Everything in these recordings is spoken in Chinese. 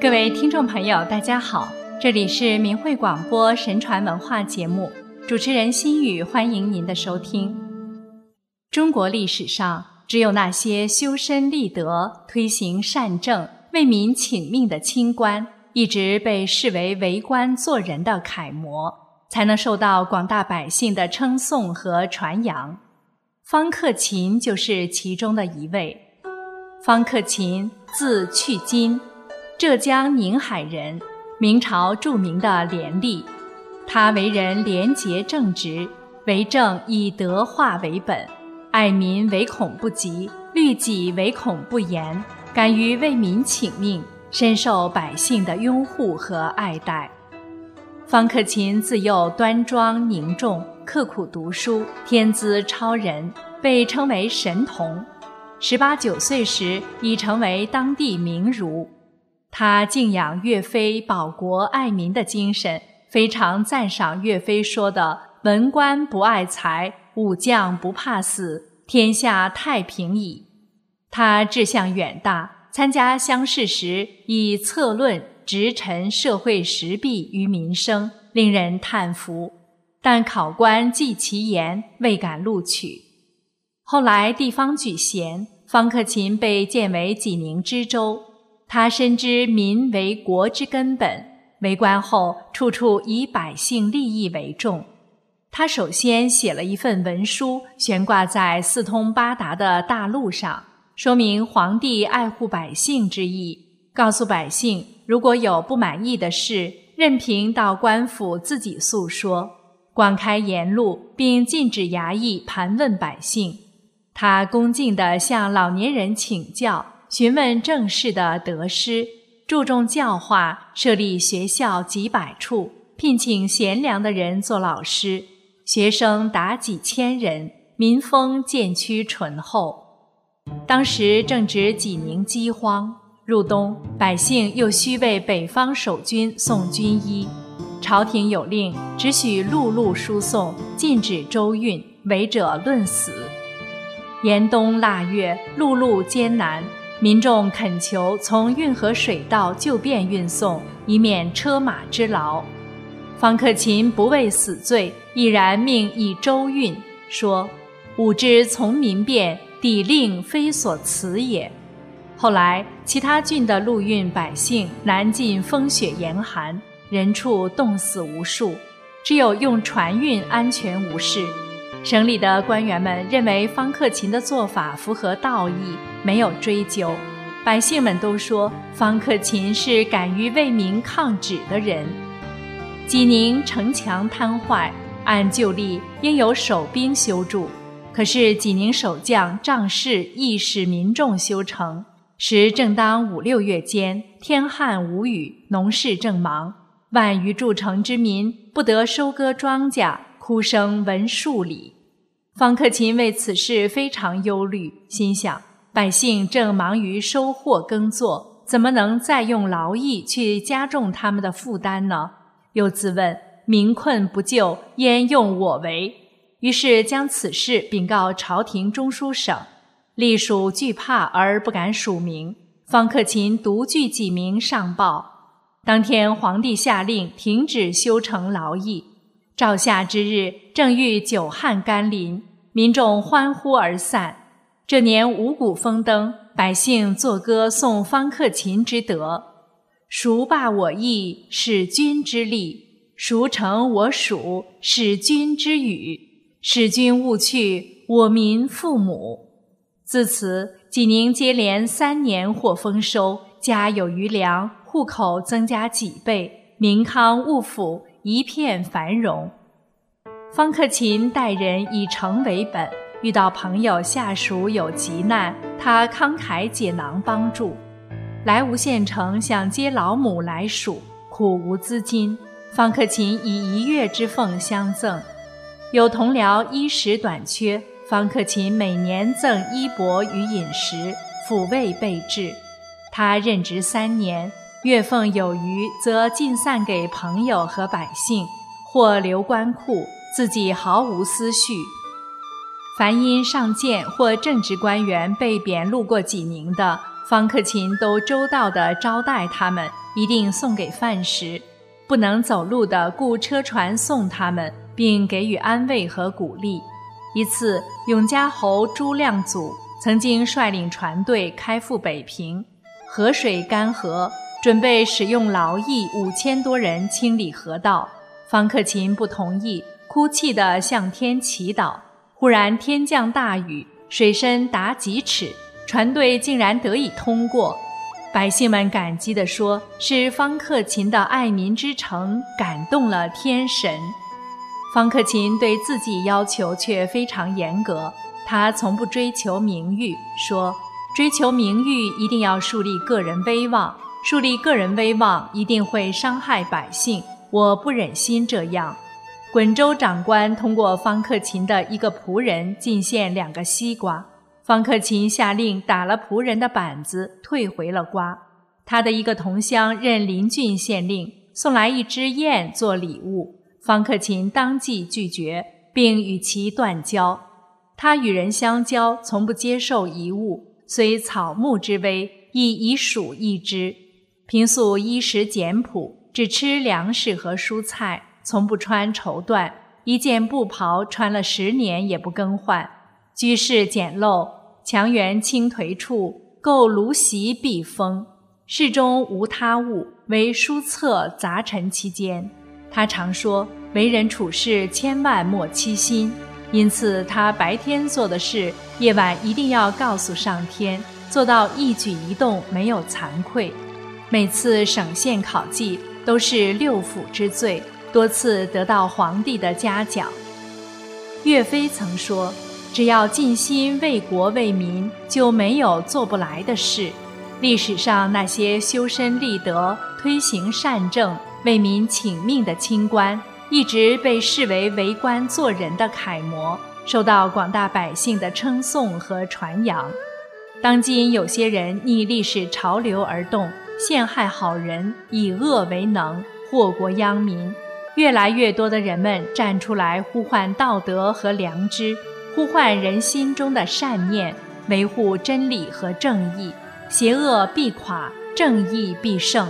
各位听众朋友，大家好，这里是明慧广播神传文化节目，主持人心雨，欢迎您的收听。中国历史上，只有那些修身立德、推行善政、为民请命的清官，一直被视为为官做人的楷模，才能受到广大百姓的称颂和传扬。方克勤就是其中的一位。方克勤，字去金。浙江宁海人，明朝著名的廉吏。他为人廉洁正直，为政以德化为本，爱民唯恐不及，律己唯恐不严，敢于为民请命，深受百姓的拥护和爱戴。方克勤自幼端庄凝重，刻苦读书，天资超人，被称为神童。十八九岁时，已成为当地名儒。他敬仰岳飞保国爱民的精神，非常赞赏岳飞说的“文官不爱财，武将不怕死，天下太平矣”。他志向远大，参加乡试时以策论直陈社会实弊于民生，令人叹服。但考官记其言，未敢录取。后来地方举贤，方克勤被荐为济宁知州。他深知民为国之根本，为官后处处以百姓利益为重。他首先写了一份文书，悬挂在四通八达的大路上，说明皇帝爱护百姓之意，告诉百姓如果有不满意的事，任凭到官府自己诉说，广开言路，并禁止衙役盘问百姓。他恭敬地向老年人请教。询问政事的得失，注重教化，设立学校几百处，聘请贤良的人做老师，学生达几千人，民风渐趋淳厚。当时正值济宁饥荒，入冬，百姓又需为北方守军送军衣，朝廷有令，只许陆路输送，禁止州运，违者论死。严冬腊月，陆路艰难。民众恳求从运河水道就便运送，以免车马之劳。方克勤不畏死罪，毅然命以州运，说：“吾之从民变，抵令非所辞也。”后来，其他郡的陆运百姓难尽风雪严寒，人畜冻死无数，只有用船运安全无事。省里的官员们认为方克勤的做法符合道义，没有追究。百姓们都说方克勤是敢于为民抗旨的人。济宁城墙瘫坏，按旧例应有守兵修筑，可是济宁守将仗势意使民众修城。时正当五六月间，天旱无雨，农事正忙，万余筑城之民不得收割庄稼。哭声闻数里，方克勤为此事非常忧虑，心想百姓正忙于收获耕作，怎么能再用劳役去加重他们的负担呢？又自问民困不救，焉用我为？于是将此事禀告朝廷中书省，隶属惧怕而不敢署名。方克勤独具几名上报，当天皇帝下令停止修成劳役。照夏之日，正遇久旱甘霖，民众欢呼而散。这年五谷丰登，百姓作歌颂方克勤之德：“孰罢我意，使君之力；孰成我属，使君之语。使君勿去，我民父母。”自此，济宁接连三年获丰收，家有余粮，户口增加几倍，民康物阜。一片繁荣。方克勤待人以诚为本，遇到朋友下属有急难，他慷慨解囊帮助。来无县城想接老母来蜀，苦无资金，方克勤以一月之俸相赠。有同僚衣食短缺，方克勤每年赠衣帛与饮食，抚慰备至。他任职三年。月俸有余，则尽散给朋友和百姓，或留官库，自己毫无私蓄。凡因上谏或正职官员被贬路过济宁的，方克勤都周到地招待他们，一定送给饭食；不能走路的，雇车船送他们，并给予安慰和鼓励。一次，永嘉侯朱亮祖曾经率领船队开赴北平，河水干涸，准备使用劳役五千多人清理河道。方克勤不同意，哭泣地向天祈祷。忽然天降大雨，水深达几尺，船队竟然得以通过。百姓们感激地说：“是方克勤的爱民之诚感动了天神。”方克勤对自己要求却非常严格，他从不追求名誉，说：“追求名誉一定要树立个人威望，树立个人威望一定会伤害百姓，我不忍心这样。”滚州长官通过方克勤的一个仆人进献两个西瓜，方克勤下令打了仆人的板子，退回了瓜。他的一个同乡任林郡县令，送来一只雁做礼物，方克勤当即拒绝，并与其断交。他与人相交，从不接受遗物，虽草木之危，亦以鼠易之。平素衣食简朴，只吃粮食和蔬菜。从不穿绸缎，一件布袍穿了十年也不更换。居室简陋，墙垣倾颓处，构炉席避风。室中无他物，唯书册杂陈其间。他常说，为人处事千万莫欺心。因此，他白天做的事，夜晚一定要告诉上天，做到一举一动没有惭愧。每次省县考绩，都是六府之最。多次得到皇帝的嘉奖。岳飞曾说：“只要尽心为国为民，就没有做不来的事。”历史上那些修身立德、推行善政、为民请命的清官，一直被视为为官做人的楷模，受到广大百姓的称颂和传扬。当今有些人逆历史潮流而动，陷害好人，以恶为能，祸国殃民。越来越多的人们站出来呼唤道德和良知，呼唤人心中的善念，维护真理和正义，邪恶必垮，正义必胜，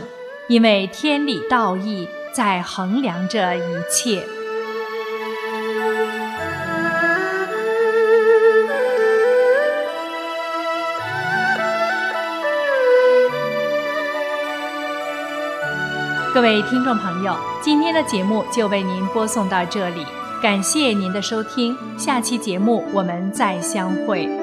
因为天理道义在衡量着一切。各位听众朋友，今天的节目就为您播送到这里，感谢您的收听，下期节目我们再相会。